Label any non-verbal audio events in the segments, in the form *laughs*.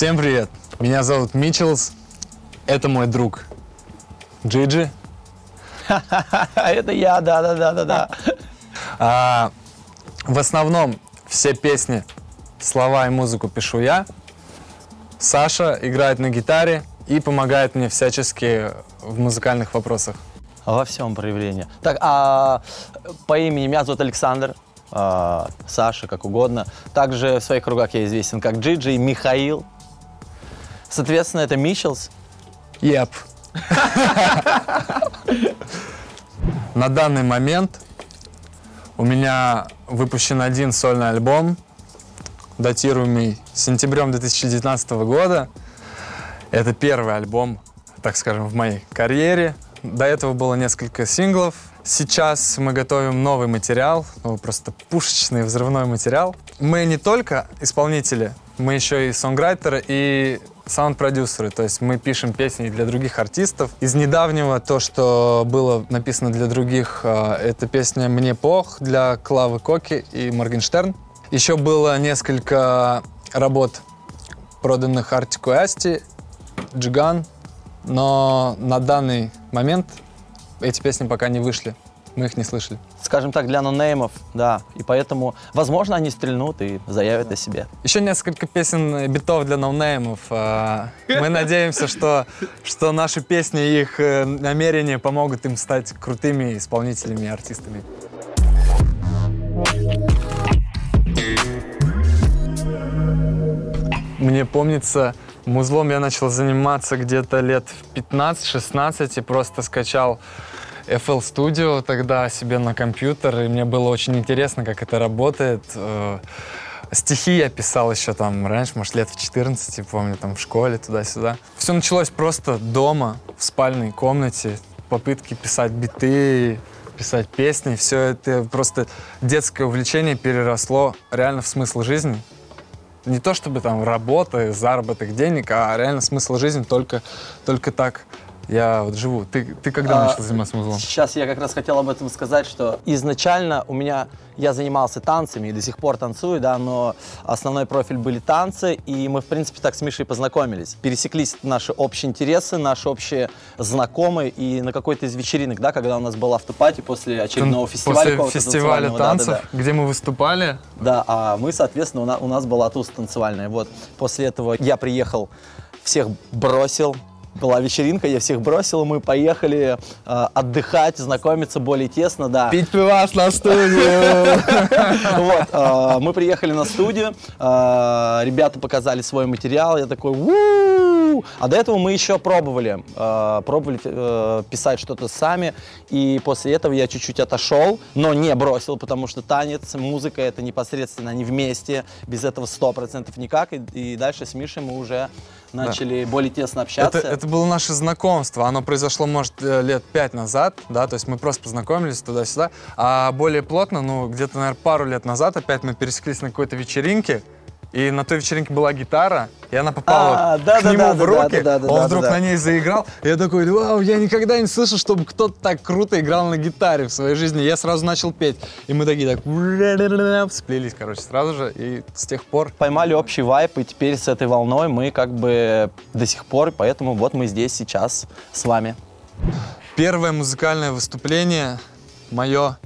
Всем привет! Меня зовут Митчелс. Это мой друг Джиджи. *laughs* Это я, да, да, да, да, да. А, в основном все песни, слова и музыку пишу я. Саша играет на гитаре и помогает мне всячески в музыкальных вопросах. Во всем проявлении. Так, а по имени меня зовут Александр, а, Саша, как угодно. Также в своих кругах я известен как Джиджи, Михаил. Соответственно, это Мичелс. Yep. На данный момент у меня выпущен один сольный альбом, датируемый сентябрем 2019 года. Это первый альбом, так скажем, в моей карьере. До этого было несколько синглов. Сейчас мы готовим новый материал, ну, просто пушечный взрывной материал. Мы не только исполнители, мы еще и сонграйтеры, и саунд-продюсеры, то есть мы пишем песни для других артистов. Из недавнего то, что было написано для других, э, это песня «Мне пох» для Клавы Коки и Моргенштерн. Еще было несколько работ, проданных Артику Асти, Джиган, но на данный момент эти песни пока не вышли. Мы их не слышали. Скажем так, для нонеймов, да. И поэтому, возможно, они стрельнут и заявят о себе. Еще несколько песен э, битов для ноунеймов. А, Мы надеемся, что, что наши песни и их э, намерения помогут им стать крутыми исполнителями и артистами. Мне помнится, музлом я начал заниматься где-то лет в 15-16 и просто скачал FL Studio тогда себе на компьютер, и мне было очень интересно, как это работает. Э, Стихи я писал еще там раньше, может, лет в 14, помню, там в школе, туда-сюда. Все началось просто дома, в спальной комнате, попытки писать биты, писать песни. Все это просто детское увлечение переросло реально в смысл жизни. Не то чтобы там работа, заработок денег, а реально смысл жизни только, только так я вот живу. Ты, ты когда А, начал заниматься музлом? Сейчас я как раз хотел об этом сказать, что изначально у меня я занимался танцами и до сих пор танцую, да, но основной профиль были танцы, и мы, в принципе, так с Мишей познакомились. Пересеклись наши общие интересы, наши общие знакомые, и на какой-то из вечеринок, да, когда у нас был автопати после очередного фестиваля. После фестиваля танцевального, да, танцев, да, да. где мы выступали, Да, а мы, соответственно, у нас, у нас была туз танцевальная. Вот после этого я приехал, всех бросил. Была вечеринка, я всех бросил, мы поехали э, отдыхать, знакомиться более тесно, да. пить пивас на студию. *laughs* Вот, э, мы приехали на студию, э, ребята показали свой материал, я такой, а до этого мы еще пробовали, э, пробовали писать что-то сами, и после этого я чуть-чуть отошел, но не бросил, потому что танец, музыка это непосредственно, они вместе, без этого сто процентов никак, и, и дальше с Мишей мы уже начали более тесно общаться. Это, это было наше знакомство. Оно произошло, может, э, лет пять назад, да, то есть мы просто познакомились туда-сюда. А более плотно, ну, где-то, наверное, пару лет назад опять мы пересеклись на какой-то вечеринке, и на той вечеринке была гитара, и она попала А, да, к да, нему да, в руки, да, да, да, он да, вдруг да. на ней заиграл. И я такой, вау, я никогда не слышал, чтобы кто-то так круто играл на гитаре в своей жизни. Я сразу начал петь, и мы такие так сплелись, короче, сразу же, и с тех пор Поймали общий вайп, и теперь с этой волной мы как бы до сих пор, поэтому вот мы здесь сейчас с вами. Первое музыкальное выступление мое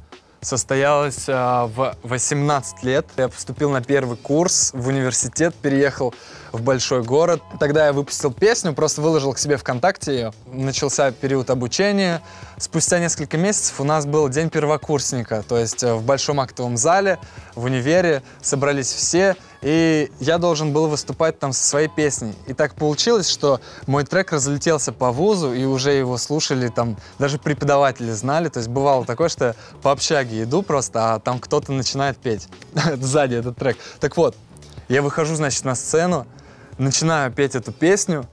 состоялось а, в 18 лет. Я поступил на первый курс в университет, переехал в большой город. Тогда я выпустил песню, просто выложил к себе ВКонтакте ее. Начался период обучения. Спустя несколько месяцев у нас был день первокурсника, то есть э, в большом актовом зале, в универе собрались все, и я должен был выступать там со своей песней. И так получилось, что мой трек разлетелся по вузу, и уже его слушали там, даже преподаватели знали. То есть бывало такое, что я по общаге иду просто, а там кто-то начинает петь *laughs* сзади этот трек. Так вот, я выхожу, значит, на сцену, начинаю петь эту песню,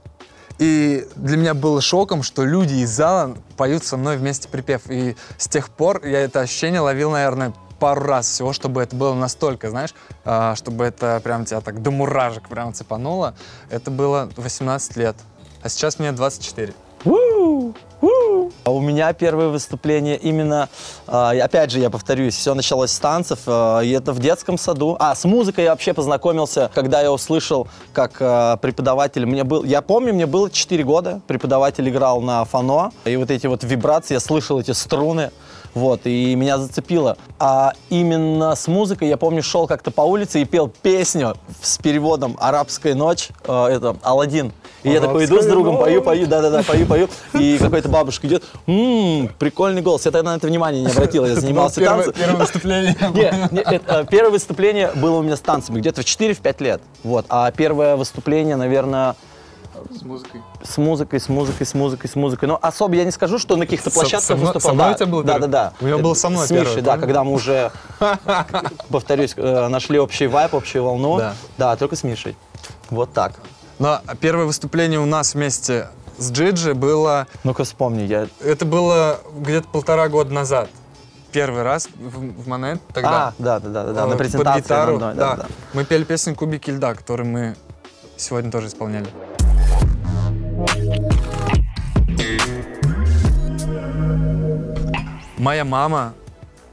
и для меня было шоком, что люди из зала поют со мной вместе припев. И с тех пор я это ощущение ловил, наверное, пару раз всего, чтобы это было настолько, знаешь, а, чтобы это прям тебя так до муражек прям цепануло. Это было 18 лет. А сейчас мне 24. А у меня первое выступление именно, а, опять же, я повторюсь, все началось с танцев, а, и это в детском саду. А, с музыкой я вообще познакомился, когда я услышал, как преподаватель, мне был, я помню, мне было 4 года, преподаватель играл на фано, и вот эти вот вибрации, я слышал эти струны, вот, и меня зацепило. А именно с музыкой, я помню, шел как-то по улице и пел песню с переводом «Арабская ночь», э, это «Аладдин». И я такой иду с другом, пою, пою, да-да-да, пою, пою. И какая-то бабушка идет, ммм, прикольный голос. Я тогда на это внимание не обратил, я занимался танцем. Первое выступление. *laughs* Не, не, это, первое выступление было у меня с танцами, где-то в 4-5 лет. Вот. А первое выступление, наверное, С музыкой. с музыкой, с музыкой, с музыкой, с музыкой. Но особо я не скажу, что на каких-то площадках выступал. со мной да, у тебя был да, да, да. У меня был со мной С Мишей, да, когда мы уже, *laughs* повторюсь, э, нашли общий вайп, общую волну. Да. Да, только с Мишей. Вот так. Но первое выступление у нас вместе с Джиджи было... Ну-ка вспомни, я... Это было где-то полтора года назад. Первый раз в, в Монет тогда. А, да, да, да, да, да, Э, на под презентации. гитару, на одной, да. да, да. Мы пели песню «Кубики льда», которую мы сегодня тоже исполняли. Моя мама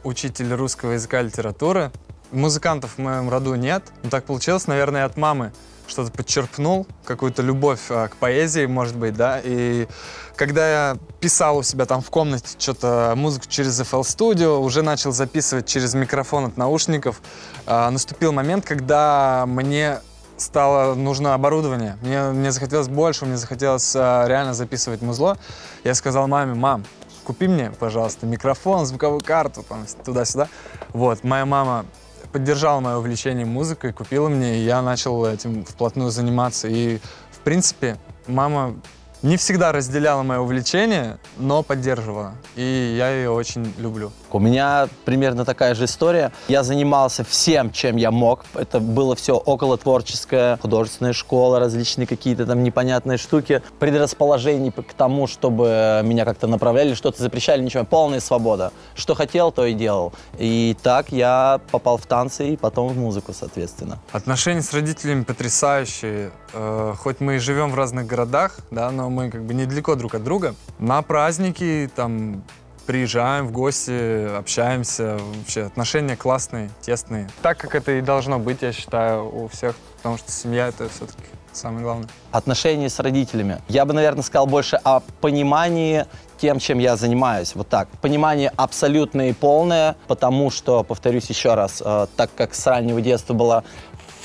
учитель русского языка и литературы. Музыкантов в моем роду нет. Но так получилось, наверное, от мамы что-то подчерпнул, какую-то любовь а, к поэзии, может быть, да. И когда я писал у себя там в комнате что-то музыку через FL Studio, уже начал записывать через микрофон от наушников, а, наступил момент, когда мне стало нужно оборудование. Мне, мне захотелось больше, мне захотелось а, реально записывать музло. Я сказал маме, мам, купи мне, пожалуйста, микрофон, звуковую карту, там, туда-сюда. Вот, моя мама поддержала мое увлечение музыкой, купила мне, и я начал этим вплотную заниматься. И, в принципе, мама не всегда разделяла мое увлечение, но поддерживала. И я ее очень люблю. У меня примерно такая же история. Я занимался всем, чем я мог. Это было все около творческое, художественная школа, различные какие-то там непонятные штуки. Предрасположений к тому, чтобы меня как-то направляли, что-то запрещали, ничего. Полная свобода. Что хотел, то и делал. И так я попал в танцы и потом в музыку, соответственно. Отношения с родителями потрясающие. Э, хоть мы и живем в разных городах, да, но мы как бы недалеко друг от друга. На праздники там приезжаем в гости, общаемся. Вообще отношения классные, тесные. Так, как это и должно быть, я считаю, у всех. Потому что семья — это все-таки самое главное. отношения с родителями. Я бы, наверное, сказал больше о понимании тем, чем я занимаюсь. Вот так. Понимание абсолютное и полное, потому что, повторюсь еще раз, э, так как с раннего детства была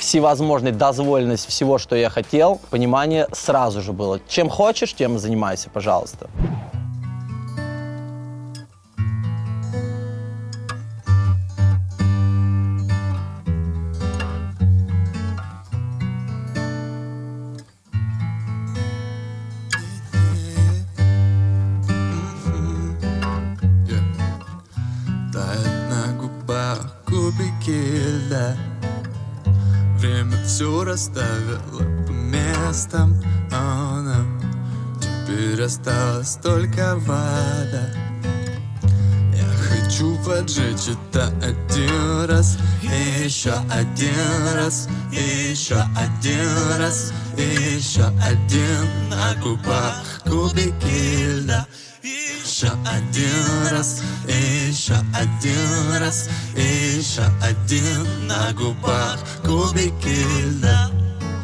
всевозможная дозволенность всего, что я хотел, понимание сразу же было. Чем хочешь, тем и занимайся, пожалуйста. Теперь осталась только вода Я хочу поджечь это один раз И еще один раз И еще один раз И еще один на губах кубики льда еще один раз, еще один раз, еще один на губах кубики льда.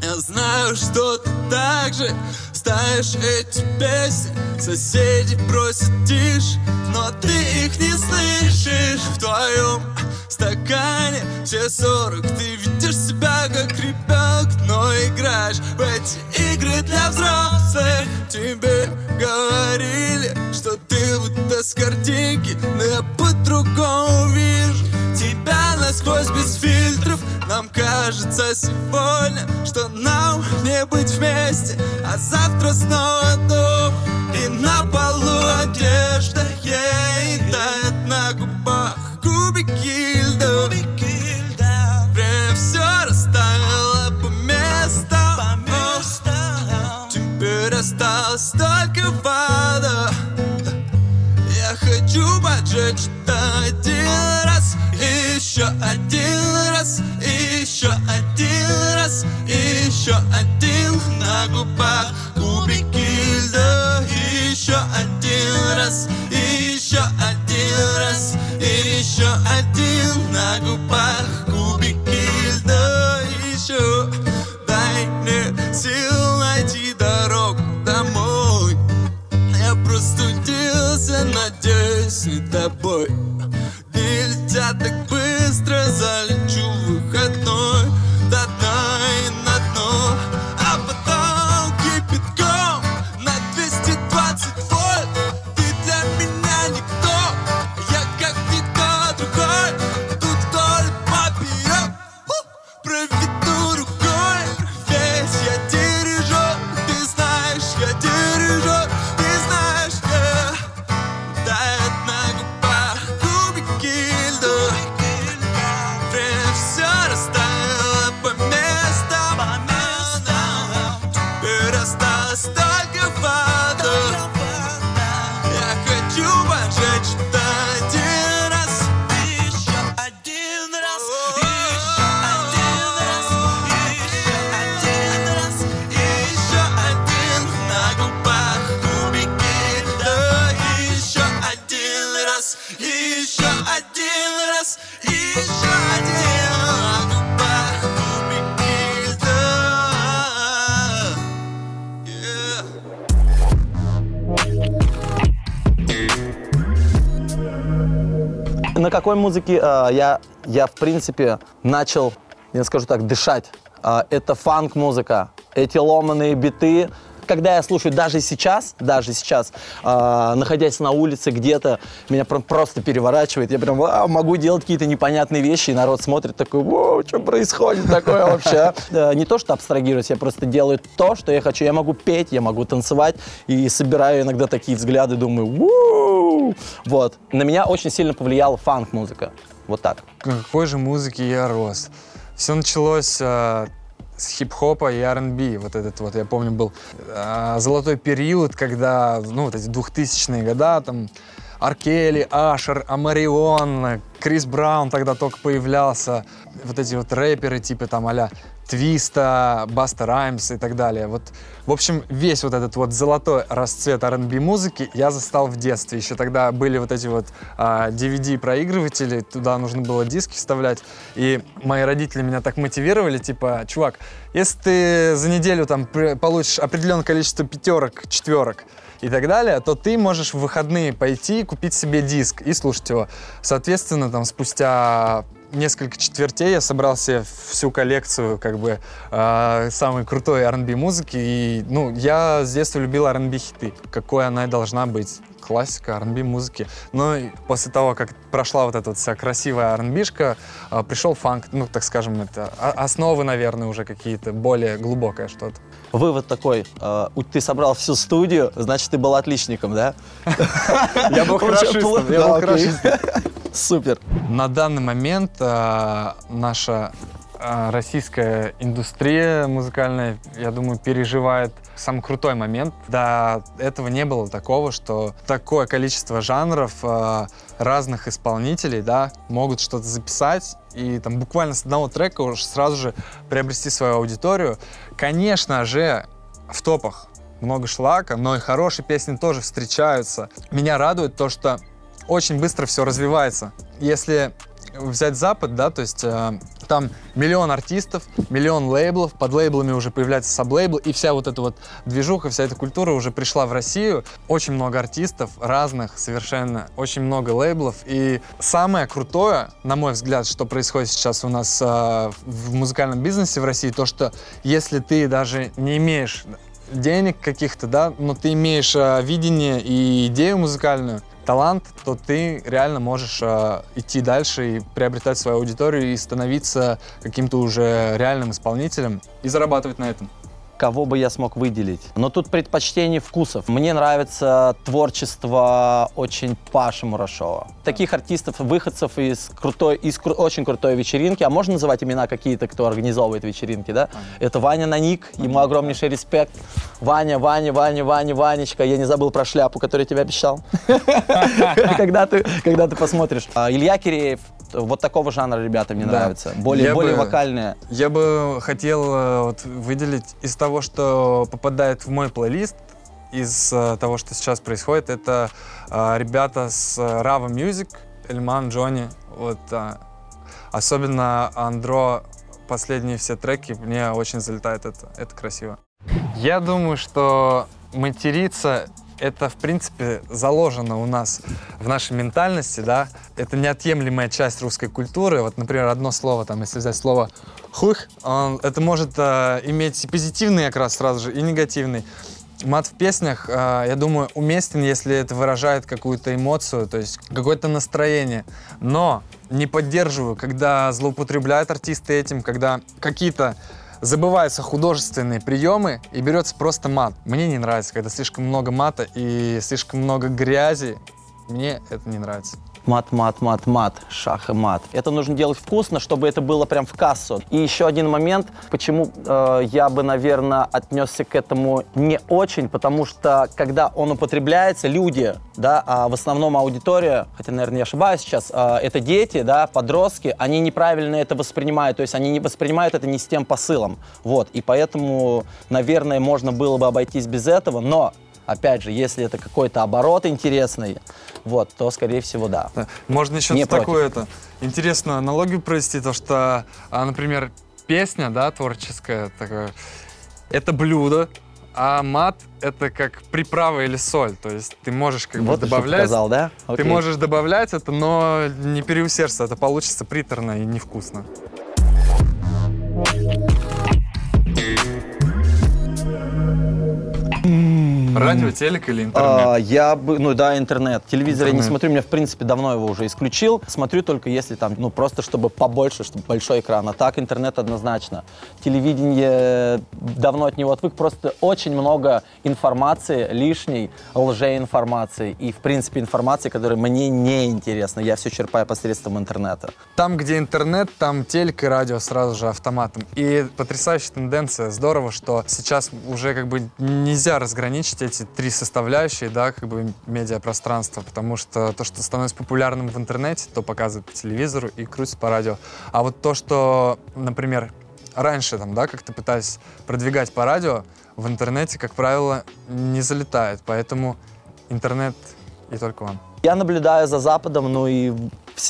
Я знаю, что ты так же ставишь эти песни Соседи просят тише, но ты их не слышишь. В твоем стакане все сорок. Ты ведешь себя как ребенок, но играешь в эти игры для взрослых. Тебе говорили, что ты будто с картинки Но я по-другому вижу тебя насквозь без фильтров. Нам кажется сегодня, что нам не быть вместе А завтра снова дома И на полу одежда ей тает на губах Кубики льда. Время все расставило по местам. Теперь осталась один раз И еще один раз И еще один на губах Кубики льда И еще один раз, и еще один раз, и еще один на губах кубики льда. Еще дай мне сил найти дорогу домой. Я простудился, надеюсь, не тобой На какой музыке э, я, я, в принципе, начал, я скажу так, дышать? Э, это фанк-музыка, эти ломаные биты. Когда я слушаю, даже сейчас, даже сейчас, э, находясь на улице где-то, меня прям просто переворачивает. Я прям «Вау, могу делать какие-то непонятные вещи, и народ смотрит такой, «Воу, что происходит такое вообще? *laughs* Не то, что абстрагируюсь, я просто делаю то, что я хочу. Я могу петь, я могу танцевать, и собираю иногда такие взгляды, думаю, «Вау!» Вот. На меня очень сильно повлияла фанк-музыка. Вот так. какой же музыки я рос. Все началось э, с хип-хопа и R&B. Вот этот вот, я помню, был э, золотой период, когда, ну, вот эти 2000-е года, там, Аркели, Ашер, Амарион, Крис Браун тогда только появлялся. Вот эти вот рэперы, типа там а Твиста, Баста Раймс и так далее. Вот, в общем, весь вот этот вот золотой расцвет R&B музыки я застал в детстве. Еще тогда были вот эти вот а, DVD-проигрыватели, туда нужно было диски вставлять. И мои родители меня так мотивировали, типа, чувак, если ты за неделю там получишь определенное количество пятерок, четверок, и так далее, то ты можешь в выходные пойти купить себе диск и слушать его. Соответственно, там спустя несколько четвертей я собрал себе всю коллекцию как бы э, самой крутой R&B музыки и ну я с детства любил R&B хиты, какой она и должна быть классика R&B музыки. Но после того, как прошла вот эта вот вся красивая R&B-шка, э, пришел фанк, ну так скажем, это о- основы, наверное, уже какие-то более глубокое что-то. Вывод такой, э, ты собрал всю студию, значит, ты был отличником, да? *laughs* Я был *laughs* хорошистом, я Да, был окей. хорошистом. *laughs* Супер. На данный момент э, наша э, российская индустрия музыкальная, я думаю, переживает самый крутой момент. До этого не было такого, что такое количество жанров, э, разных исполнителей, да, могут что-то записать и там буквально с одного трека уже сразу же приобрести свою аудиторию. Конечно же, в топах много шлака, но и хорошие песни тоже встречаются. Меня радует то, что очень быстро все развивается. Если взять Запад, да, то есть э, там миллион артистов, миллион лейблов, под лейблами уже появляется саблейбл, и вся вот эта вот движуха, вся эта культура уже пришла в Россию. Очень много артистов, разных совершенно, очень много лейблов. И самое крутое, на мой взгляд, что происходит сейчас у нас э, в музыкальном бизнесе в России, то, что если ты даже не имеешь денег каких-то, да, но ты имеешь э, видение и идею музыкальную, талант, то ты реально можешь э, идти дальше и приобретать свою аудиторию и становиться каким-то уже реальным исполнителем и зарабатывать на этом. Кого бы я смог выделить? Но тут предпочтение вкусов. Мне нравится творчество очень Паши Мурашова. Таких артистов, выходцев из крутой, из кру- очень крутой вечеринки. А можно называть имена какие-то, кто организовывает вечеринки, да? Это Ваня Наник, ему огромнейший респект. Ваня, Ваня, Ваня, Ваня, Ванечка. Я не забыл про шляпу, которую я тебе обещал. *laughs* *laughs* Когда ты, посмотришь. А, Илья Киреев. Вот такого жанра ребята мне Да. нравятся. Более, Я более бы- вокальные. Я бы хотел э, вот, выделить из того, что попадает в мой плейлист, из э, того, что сейчас происходит, это э, ребята с э, Rava Music, Эльман, Джонни. Вот, э, особенно Андро, последние все треки, мне очень залетает это. Это красиво. Я думаю, что материться это, в принципе, заложено у нас в нашей ментальности, да. Это неотъемлемая часть русской культуры. Вот, например, одно слово, там, если взять слово «хух», он, это может э, иметь и позитивный окрас сразу же, и негативный. Мат в песнях, э, я думаю, уместен, если это выражает какую-то эмоцию, то есть какое-то настроение. Но не поддерживаю, когда злоупотребляют артисты этим, когда какие-то забываются художественные приемы и берется просто мат. Мне не нравится, когда слишком много мата и слишком много грязи. Мне это не нравится. Мат, мат, мат, мат, шах и мат. Это нужно делать вкусно, чтобы это было прям в кассу. И еще один момент, почему э, я бы, наверное, отнесся к этому не очень, потому что когда он употребляется, люди, да, а в основном аудитория, хотя, наверное, я ошибаюсь сейчас, э, это дети, да, подростки, они неправильно это воспринимают, то есть они не воспринимают это не с тем посылом. Вот, и поэтому, наверное, можно было бы обойтись без этого, но Опять же, если это какой-то оборот интересный, вот, то, скорее всего, да. Можно еще Не такую это интересную аналогию провести, то что, а, например, песня, да, творческая, такое, это блюдо, а мат это как приправа или соль, то есть ты можешь как вот бы добавлять, сказал, да? ты можешь добавлять это, но не переусердствовать, это получится приторно и невкусно. Радио, телек или интернет? А, я бы, ну да, интернет. Телевизор я не Интернет. смотрю, меня в принципе давно его уже исключил. Смотрю только если там, ну просто чтобы побольше, чтобы большой экран. А так интернет однозначно. Телевидение давно от него отвык. Просто очень много информации лишней, лжеинформации и в принципе информации, которая мне не интересна. Я все черпаю посредством интернета. Там, где интернет, там телек и радио сразу же автоматом. И потрясающая тенденция. Здорово, что сейчас уже как бы нельзя разграничить эти три составляющие, да, как бы медиапространства, потому что то, что становится популярным в интернете, то показывают по телевизору и крутится по радио. А вот то, что, например, раньше там, да, как-то пытались продвигать по радио, в интернете, как правило, не залетает. Поэтому интернет и только он. Я наблюдаю за Западом, ну и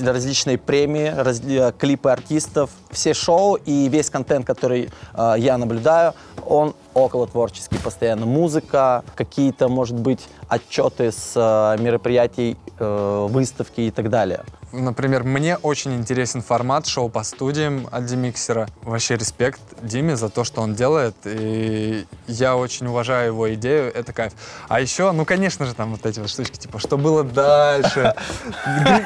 различные премии, раз- э, клипы артистов, все шоу и весь контент, который э, я наблюдаю, он около творческий постоянно. Музыка, какие-то, может быть, отчеты с э, мероприятий, э, выставки и так далее. Например, мне очень интересен формат шоу по студиям от Демиксера. Вообще респект Диме за то, что он делает. И я очень уважаю его идею. Это кайф. А еще, ну, конечно же, там вот эти вот штучки, типа, что было дальше?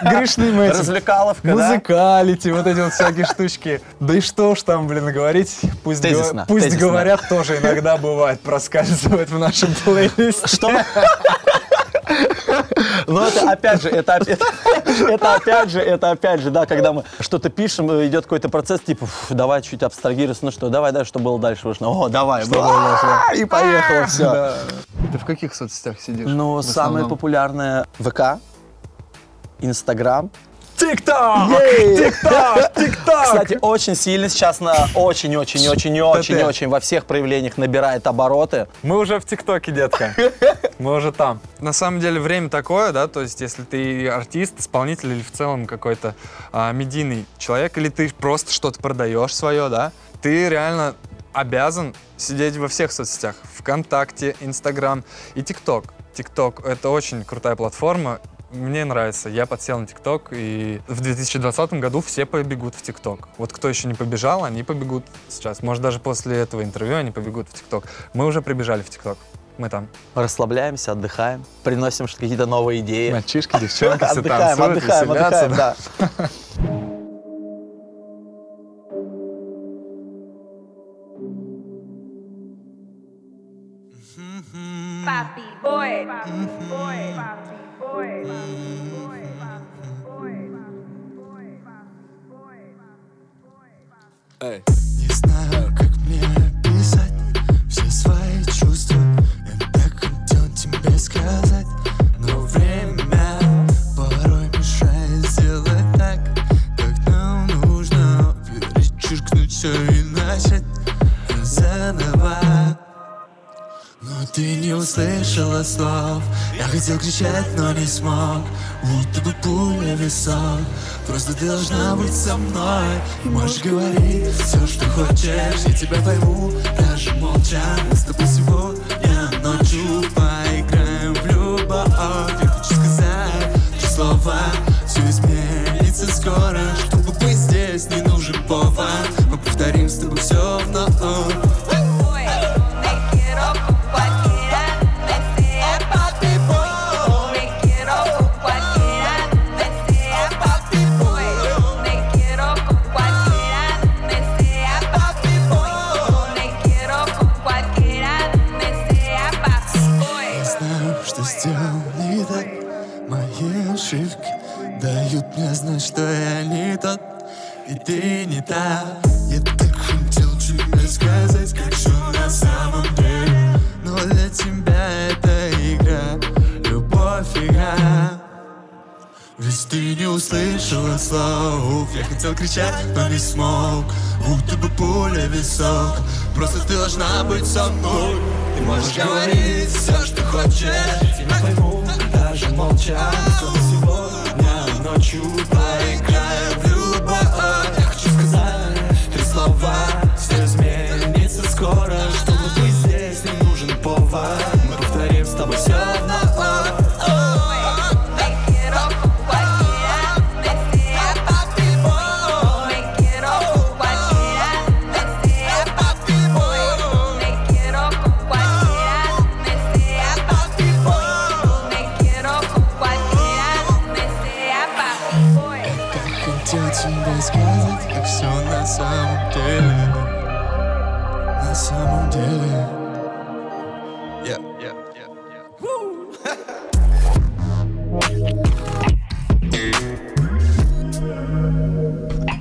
Грешным этим. Развлекаловка? Музыкалити, вот эти вот всякие штучки. Да и что уж там, блин, говорить. Пусть, Тезисно, пусть тезисно. говорят, тоже иногда бывает, проскальзывает в нашем плейлисте. Что? Но это опять же, это, опять- это опять же, это опять же, да, когда мы что-то пишем, э, идет какой-то процесс, типа, «Фу, давай чуть абстрагироваться, ну что, давай, дальше, что было дальше, вышло, о, давай, было дальше, да». и поехало все. Ты в каких соцсетях сидишь? Ну, самое популярное ВК, Инстаграм. ТикТок! Ей! ТикТок! ТикТок! Кстати, очень сильно сейчас на очень-очень-очень-очень во всех проявлениях набирает обороты. Мы уже в ТикТоке, детка. *laughs* Мы уже там. На самом деле время такое, да, то есть если ты артист, исполнитель или в целом какой-то а, медийный человек, или ты просто что-то продаешь свое, да, ты реально обязан сидеть во всех соцсетях. ВКонтакте, Инстаграм и ТикТок. ТикТок — это очень крутая платформа. Мне нравится. Я подсел на ТикТок, и в 2020 году все побегут в ТикТок. Вот кто еще не побежал, они побегут сейчас. Может, даже после этого интервью они побегут в ТикТок. Мы уже прибежали в ТикТок. Мы там. Расслабляемся, отдыхаем, приносим какие-то новые идеи. Мальчишки, девчонки, все Отдыхаем, танцуют, отдыхаем, отдыхаем, да. да. Papi boy. Papi boy. Слов. Я хотел кричать, но не смог. Будто бы пуля в Просто ты должна быть со мной. И можешь говорить все, что хочешь. Я тебя пойму, даже молча. Мы с тобой сегодня ночью Поиграем в любовь. Я хочу сказать три слова Все изменится скоро. Чтобы быть здесь, не нужен повод. Мы повторим с тобой все вновь кричать, но не смог. Будто бы пуля висок. Просто ты должна быть со мной. Ты можешь говорить все, что хочешь. Я пойму, даже молча тобой сегодня ночью Поиграем в любовь. Я хочу сказать три слова Хотел тебе сказать, как все на самом деле На самом деле Yeah, yeah,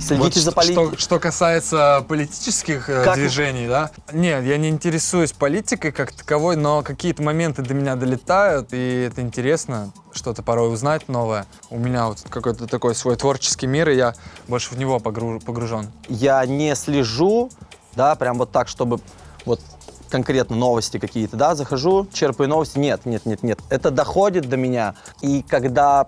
Следите за что, политикой. что касается политических э, Как- движений, да? Нет, я не интересуюсь политикой как таковой, но какие-то моменты до меня долетают, и это интересно, что-то порой узнать новое. У меня вот какой-то такой свой творческий мир, и я больше в него погру- погружен. я не слежу, да, прям вот так, чтобы вот конкретно новости какие-то, да, захожу, черпаю новости. Нет, нет, нет, нет. Это доходит до меня. И когда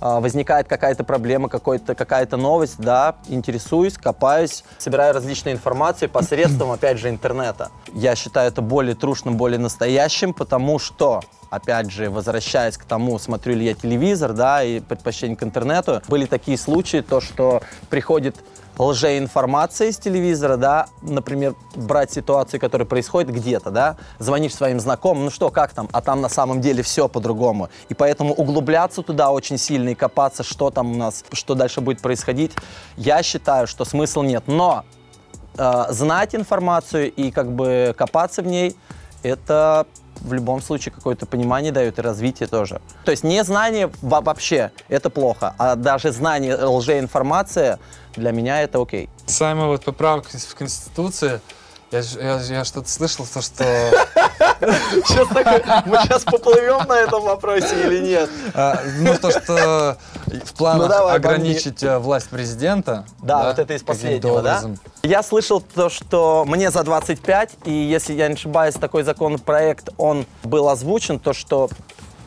возникает какая-то проблема, какой-то, какая-то новость, да, интересуюсь, копаюсь, собираю различные информации посредством, опять же, интернета. Я считаю это более трушным, более настоящим, потому что опять же, возвращаясь к тому, смотрю ли я телевизор, да, и предпочтение к интернету, были такие случаи, то, что приходит лжеинформация из телевизора, да, например, брать ситуацию, которая происходит где-то, да, звонишь своим знакомым, ну что, как там, а там на самом деле все по-другому. И поэтому углубляться туда очень сильно и копаться, что там у нас, что дальше будет происходить, я считаю, что смысл нет. Но э, знать информацию и как бы копаться в ней, это в любом случае какое-то понимание дает и развитие тоже. То есть не знание во- вообще это плохо, а даже знание лжеинформация для меня это окей. Сами вот поправки в Конституции, я, я, я что-то слышал, то, что *laughs* Сейчас мы сейчас поплывем на этом вопросе или нет? а, ну, то, что в планах Ну, ограничить э, власть президента. Да, вот это из последнего, да? Я слышал то, что мне за 25, и если я не ошибаюсь, такой законопроект, он был озвучен, то, что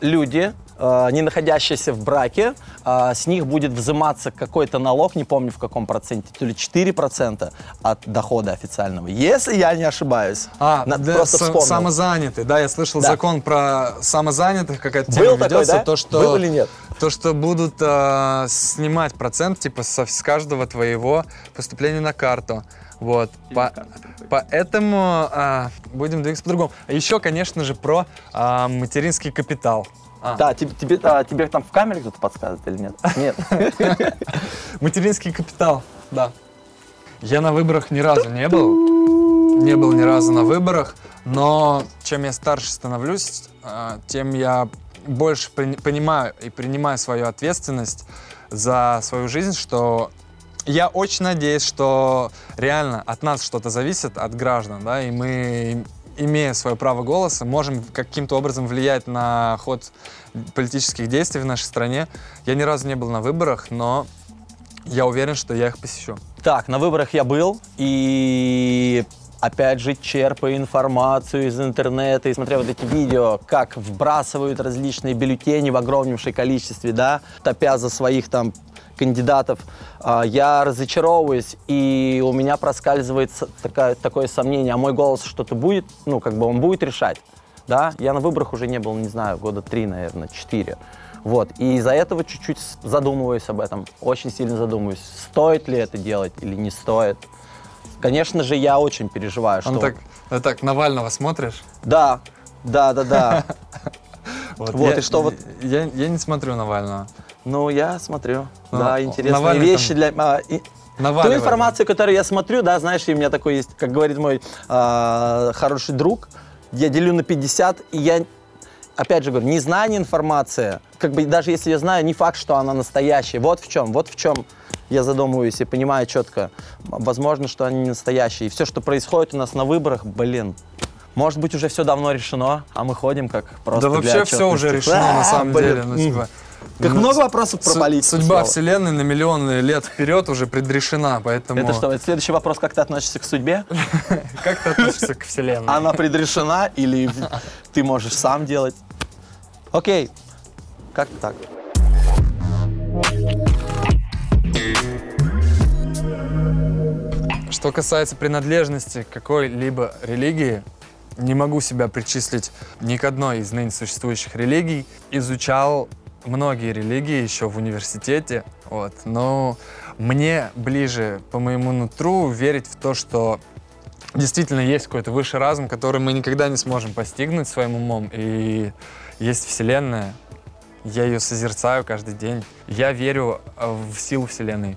люди, не находящиеся в браке, э, с них будет взиматься какой-то налог, не помню в каком проценте, то ли 4% от дохода официального, если я не ошибаюсь. А, На- для просто вспомнил. самозанятый, да, я слышал Да. закон про самозанятых, какая-то Был тема такой, ведется, да? то, что, Был или нет? то, что будут э, снимать процент, типа, со- с каждого твоего поступления на карту. Вот. По- поэтому а, будем двигаться по-другому. А Еще, конечно же, про а, материнский капитал. А, Да, тебе, тебе, а, тебе там в камере кто-то подсказывает или нет? Нет. *laughs* Материнский капитал, да. Я на выборах ни разу не был. Не был ни разу на выборах, но чем я старше становлюсь, а, тем я больше пони- понимаю и принимаю свою ответственность за свою жизнь, что я очень надеюсь, что реально от нас что-то зависит, от граждан, да, и мы, имея свое право голоса, можем каким-то образом влиять на ход политических действий в нашей стране. Я ни разу не был на выборах, но я уверен, что я их посещу. Так, на выборах я был, и опять же, черпая информацию из интернета и смотря вот эти видео, как вбрасывают различные бюллетени в огромнейшем количестве, да, топя за своих там кандидатов, а, я разочаровываюсь, и у меня проскальзывает такая- такое сомнение, а мой голос что-то будет, ну, как бы он будет решать, да, я на выборах уже не был, не знаю, года три, наверное, четыре, вот, и из-за этого чуть-чуть задумываюсь об этом, очень сильно задумываюсь, стоит ли это делать или не стоит. Конечно же, я очень переживаю, что... Он так, э, так, Навального смотришь? Да, да, да, да. *laughs* Вот, я, и что вот- Я, я не смотрю Навального. Ну, я смотрю. Ну, Да, о, интересные Навальный вещи там для... а, и- Ту Наваливает. информацию, которую я смотрю, да, знаешь, и у меня такой есть, как говорит мой а, хороший друг, я делю на 50, и я, опять же говорю, незнание информации, как бы даже если я знаю, не факт, что она настоящая. Вот в чем, вот в чем я задумываюсь и понимаю четко. Возможно, что они не настоящие. И все, что происходит у нас на выборах, блин, может быть, уже все давно решено, а мы ходим как просто Да вообще все уже решено на самом *laughs* деле. Как ну, много вопросов про политику. Судьба Слава. Вселенной на миллионы лет вперед уже предрешена, поэтому... Это что, это следующий вопрос, как ты относишься к судьбе? *laughs* Как ты относишься к Вселенной? Она предрешена или ты можешь сам делать? Окей, как так? Что касается принадлежности к какой-либо религии, не могу себя причислить ни к одной из ныне существующих религий. Изучал многие религии еще в университете, вот. но мне ближе по моему нутру верить в то, что действительно есть какой-то высший разум, который мы никогда не сможем постигнуть своим умом, и есть Вселенная, я ее созерцаю каждый день. Я верю э, в силу Вселенной.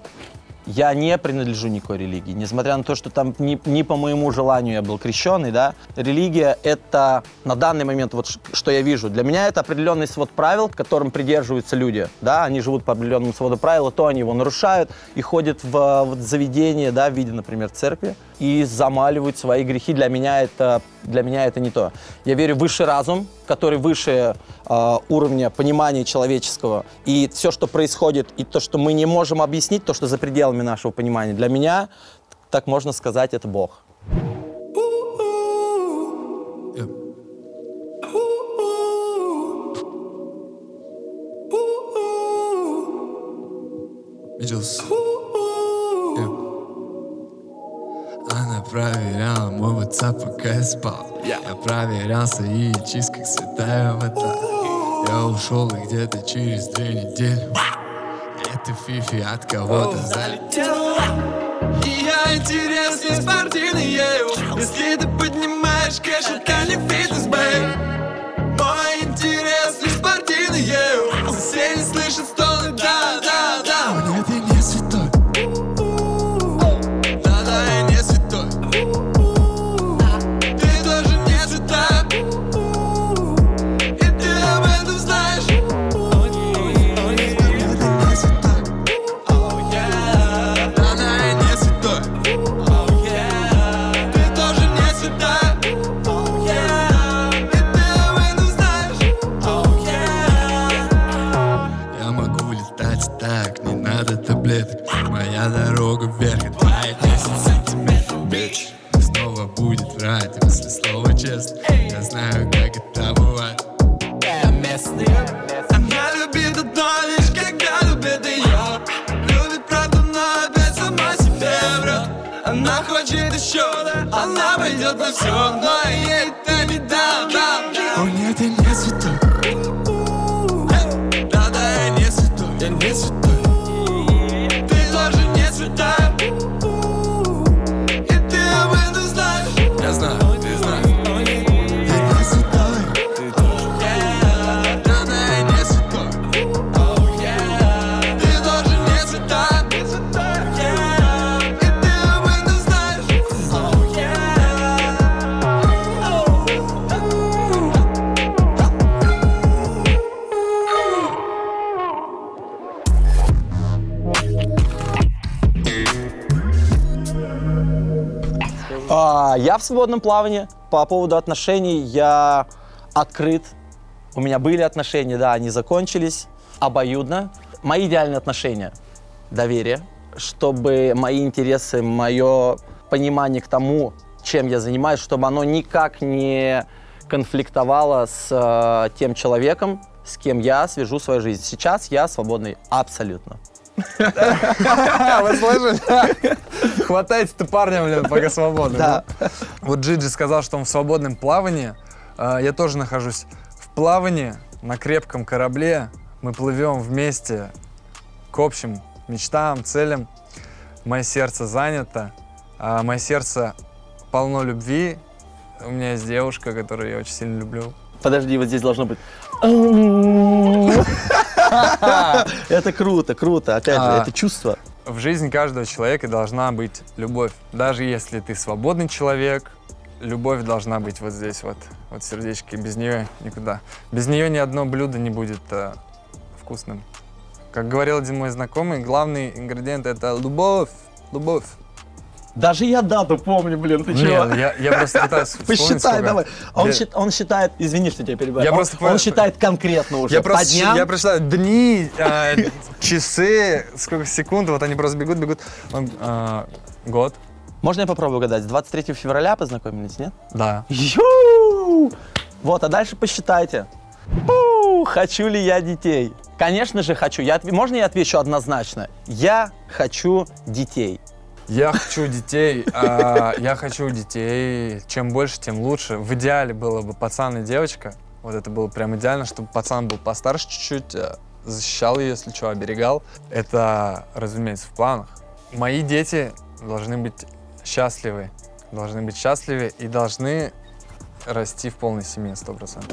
Я не принадлежу никакой религии, несмотря на то, что там не, не по моему желанию я был крещеный, да. Религия — это на данный момент, вот что я вижу, для меня это определенный свод правил, которым придерживаются люди, да, они живут по определенному своду правил, и то они его нарушают и ходят в, вот заведение, да, в виде, например, церкви, и замаливают свои грехи. Для меня это, для меня это не то. Я верю в высший разум, который выше э, уровня понимания человеческого. И все, что происходит, и то, что мы не можем объяснить, то, что за пределами нашего понимания, для меня, так можно сказать, это Бог. Виделся. Она проверяла мой WhatsApp, пока я спал. Я. Проверял свои чиз, как святая вода. Я ушел и где-то через две недели. Это фифи от кого-то залетела. И я интересный спортивный ею Если ты поднимаешь кэш, это не фитнес, пойдет на все в свободном плавании. По поводу отношений я открыт. У меня были отношения, да, они закончились обоюдно. Мои идеальные отношения — доверие, чтобы мои интересы, мое понимание к тому, чем я занимаюсь, чтобы оно никак не конфликтовало с э, тем человеком, с кем я свяжу свою жизнь. Сейчас я свободный абсолютно. *laughs* Вы слышали? Хватайте-то парня, блин, пока свободно. Да. Вот Джиджи сказал, что он в свободном плавании. А, Я тоже нахожусь в плавании на крепком корабле. Мы плывем вместе к общим мечтам, целям. Мое сердце занято. а Мое сердце полно любви. У меня есть девушка, которую я очень сильно люблю. Подожди, вот здесь должно быть. *laughs* *laughs* Это круто, круто. Опять же, А. это чувство. В жизни каждого человека должна быть любовь. Даже если ты свободный человек, любовь должна быть вот здесь вот, вот сердечки. Без нее никуда. Без нее ни одно блюдо не будет э, вкусным. Как говорил один мой знакомый, главный ингредиент это любовь. Любовь. Даже я дату помню, блин, ты чего? Нет, я, я просто пытаюсь *laughs* Посчитай давай. Он, Я- счит- он считает, извини, что тебя перебиваю. Я он, просто он считает конкретно уже Я по просто, дням. я прочитаю дни, э, *laughs* часы, сколько секунд, вот они просто бегут, бегут. Он, э, год. Можно я попробую угадать? С 23 февраля познакомились, нет? Да. Ю! Вот, а дальше посчитайте. У, хочу ли я детей? Конечно же хочу. Я Можно я отвечу однозначно? Я хочу детей. Я хочу детей, а, я хочу детей, чем больше, тем лучше. В идеале было бы пацан и девочка, вот это было прям идеально, чтобы пацан был постарше чуть-чуть, э, защищал ее, если что, оберегал. Это, разумеется, в планах. Мои дети должны быть счастливы, должны быть счастливы и должны расти в полной семье 100%.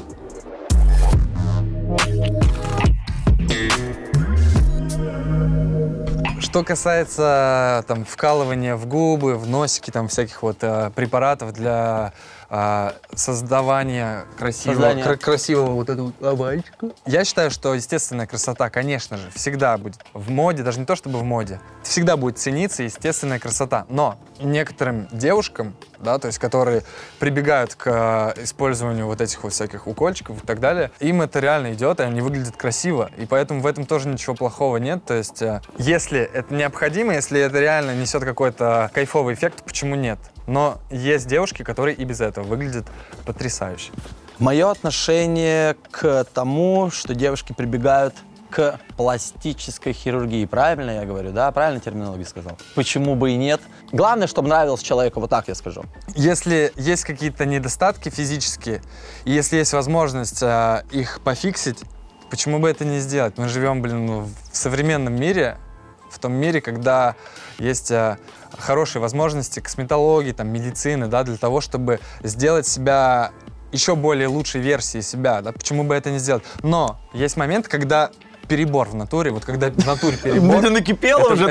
Что касается там вкалывания в губы, в носики, там всяких вот э, препаратов для э, создавания красивого, Создания. кра- красивого вот этого овальчика. Я считаю, что естественная красота, конечно же, всегда будет в моде, даже не то чтобы в моде, всегда будет цениться естественная красота. Но некоторым девушкам, да, то есть которые прибегают к э, использованию вот этих вот всяких укольчиков и так далее, им это реально идет, и они выглядят красиво. И поэтому в этом тоже ничего плохого нет. То есть, э, если это необходимо, если это реально несет какой-то кайфовый эффект, почему нет? Но есть девушки, которые и без этого выглядят потрясающе. Мое отношение к тому, что девушки прибегают к пластической хирургии. Правильно я говорю, да? Правильно терминологию сказал? Почему бы и нет? Главное, чтобы нравилось человеку, вот так я скажу. Если есть какие-то недостатки физические, и если есть возможность э, их пофиксить, почему бы это не сделать? Мы живем, блин, в современном мире, в том мире, когда есть э, хорошие возможности косметологии, там, медицины, да, для того, чтобы сделать себя еще более лучшей версией себя, да, почему бы это не сделать? Но есть момент, когда перебор в натуре, вот когда в натуре *laughs* перебор... Это накипело уже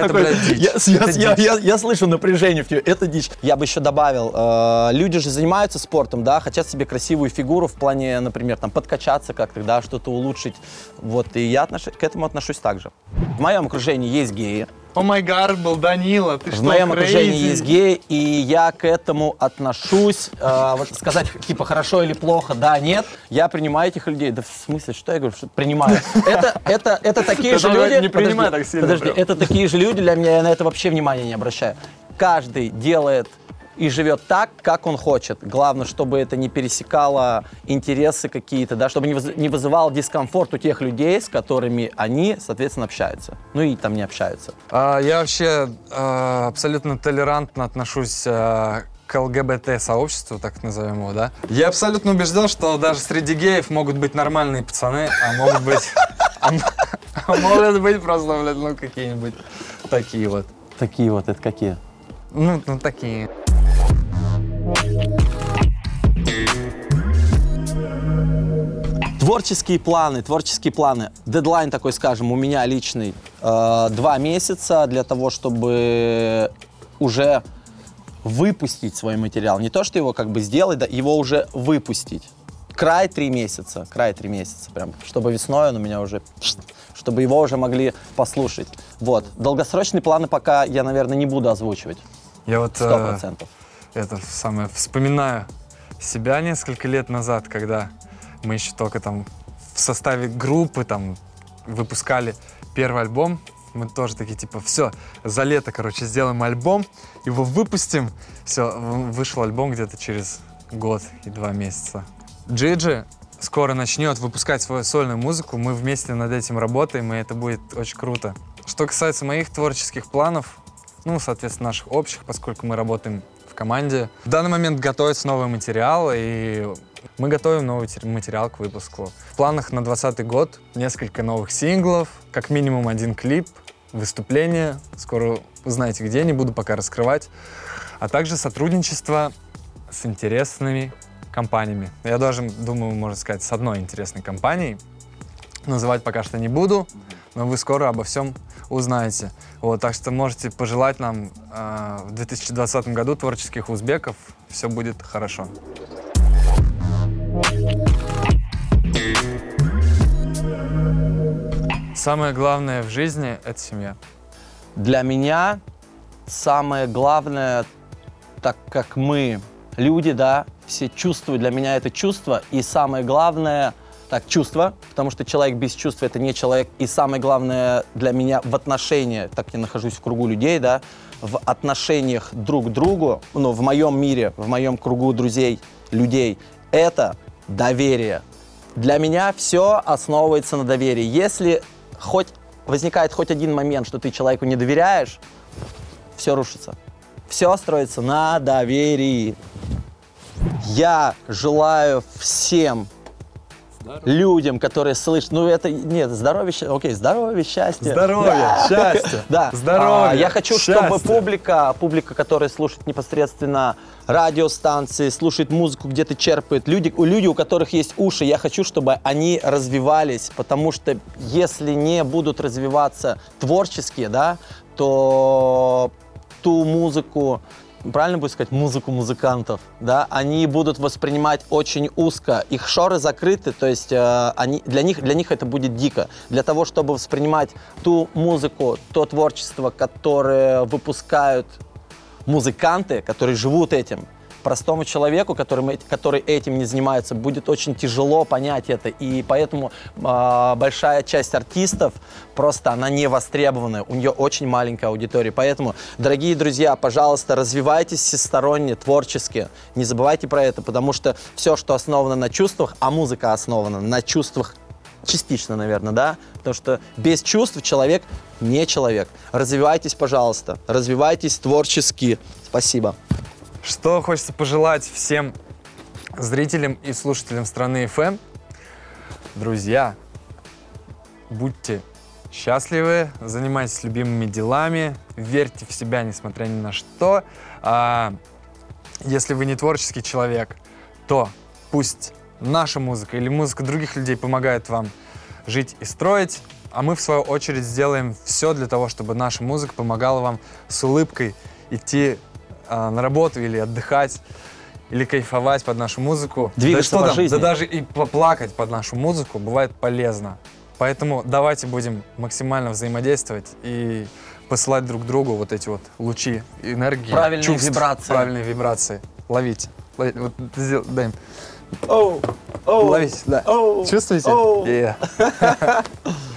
дичь. Я, слышу напряжение в тебе. Это дичь. Я бы еще добавил, э, люди же занимаются спортом, да, хотят себе красивую фигуру в плане, например, там подкачаться как-то, да, что-то улучшить. Вот, и я к этому отношусь так же. В моем окружении есть геи. О май гад, был Данила, ты В моем окружении есть геи, и я к этому отношусь. э, вот сказать, типа, хорошо или плохо, да, нет. Я принимаю этих людей. Да в смысле, что я говорю, что принимаю? Это, это, это такие же люди... не принимай так сильно Подожди, это такие же люди для меня, я на это вообще внимания не обращаю. Каждый делает и живет так, как он хочет. Главное, чтобы это не пересекало интересы какие-то, да, чтобы не, выз- не вызывало дискомфорт у тех людей, с которыми они, соответственно, общаются. Ну и там не общаются. А, Я вообще а, абсолютно толерантно отношусь а, к ЛГБТ-сообществу, так назовем его, да? Я абсолютно убежден, что даже среди геев могут быть нормальные пацаны, а могут быть... А а могут быть просто, блядь, ну, какие-нибудь такие вот. Такие вот, это какие? Ну, ну, такие. Творческие планы, творческие планы. Дедлайн такой, скажем, у меня личный. э, два месяца для того, чтобы уже выпустить свой материал. Не то, что его как бы сделать, да, его уже выпустить. Край три месяца, край три месяца прям, чтобы весной он у меня уже, чтобы его уже могли послушать. Вот. Долгосрочные планы пока я, наверное, не буду озвучивать. Я вот Сто э, процентов. это самое вспоминаю себя несколько лет назад, когда мы еще только там в составе группы там выпускали первый альбом. Мы тоже такие, типа, все, за лето, короче, сделаем альбом, его выпустим. Все, вышел альбом где-то через год и два месяца. Джиджи скоро начнет выпускать свою сольную музыку, мы вместе над этим работаем, и это будет очень круто. Что касается моих творческих планов, ну, соответственно, наших общих, поскольку мы работаем команде. В данный момент готовится новый материал, и мы готовим новый тер- материал к выпуску. В планах на 2020 год несколько новых синглов, как минимум один клип, выступление. Скоро узнаете где, не буду пока раскрывать. А также сотрудничество с интересными компаниями. Я даже думаю, можно сказать, с одной интересной компанией. Называть пока что не буду, но вы скоро обо всем узнаете. Вот, так что можете пожелать нам э, в 2020 году творческих узбеков. Все будет хорошо. Самое главное в жизни — это семья. Для меня самое главное, так как мы люди, да, все чувствуют, для меня это чувство, и самое главное, так, чувство, потому что человек без чувства это не человек, и самое главное для меня в отношениях, так я нахожусь в кругу людей, да, в отношениях друг к другу, ну, в моем мире, в моем кругу друзей, людей, это доверие. Для меня все основывается на доверии. Если хоть возникает хоть один момент, что ты человеку не доверяешь, все рушится. Все строится на доверии. Я желаю всем людям, которые слышат, ну это нет, здоровье, окей, здоровье, счастье. Здоровья, Да. счастья, *laughs* Да. здоровья, А, я хочу, чтобы счастья. публика, публика, которая слушает непосредственно радиостанции, слушает музыку, где-то черпает, люди, у люди, у которых есть уши, я хочу, чтобы они развивались, потому что если не будут развиваться творческие, да, то ту музыку, правильно будет сказать, музыку музыкантов, да, они будут воспринимать очень узко. Их шоры закрыты, то есть э, они, для, них, для них это будет дико. Для того, чтобы воспринимать ту музыку, то творчество, которое выпускают музыканты, которые живут этим, простому человеку, который, который этим не занимается, будет очень тяжело понять это. И поэтому а, большая часть артистов просто она не востребована. У нее очень маленькая аудитория. Поэтому, дорогие друзья, пожалуйста, развивайтесь всесторонне, творчески. Не забывайте про это, потому что все, что основано на чувствах, а музыка основана на чувствах Частично, наверное, да? Потому что без чувств человек не человек. Развивайтесь, пожалуйста. Развивайтесь творчески. Спасибо. Что хочется пожелать всем зрителям и слушателям страны FM? Друзья, будьте счастливы, занимайтесь любимыми делами, верьте в себя, несмотря ни на что. А, если вы не творческий человек, то пусть наша музыка или музыка других людей помогает вам жить и строить, а мы, в свою очередь, сделаем все для того, чтобы наша музыка помогала вам с улыбкой идти а, на работу или отдыхать, или кайфовать под нашу музыку. Двигаться да что по там, жизни. Да даже и поплакать под нашу музыку бывает полезно. Поэтому давайте будем максимально взаимодействовать и посылать друг другу вот эти вот лучи энергии, Правильные чувств, вибрации. правильные вибрации. Ловите. Лови- Вот дай им. Ловите, да. Чувствуете? оу. Yeah. *laughs*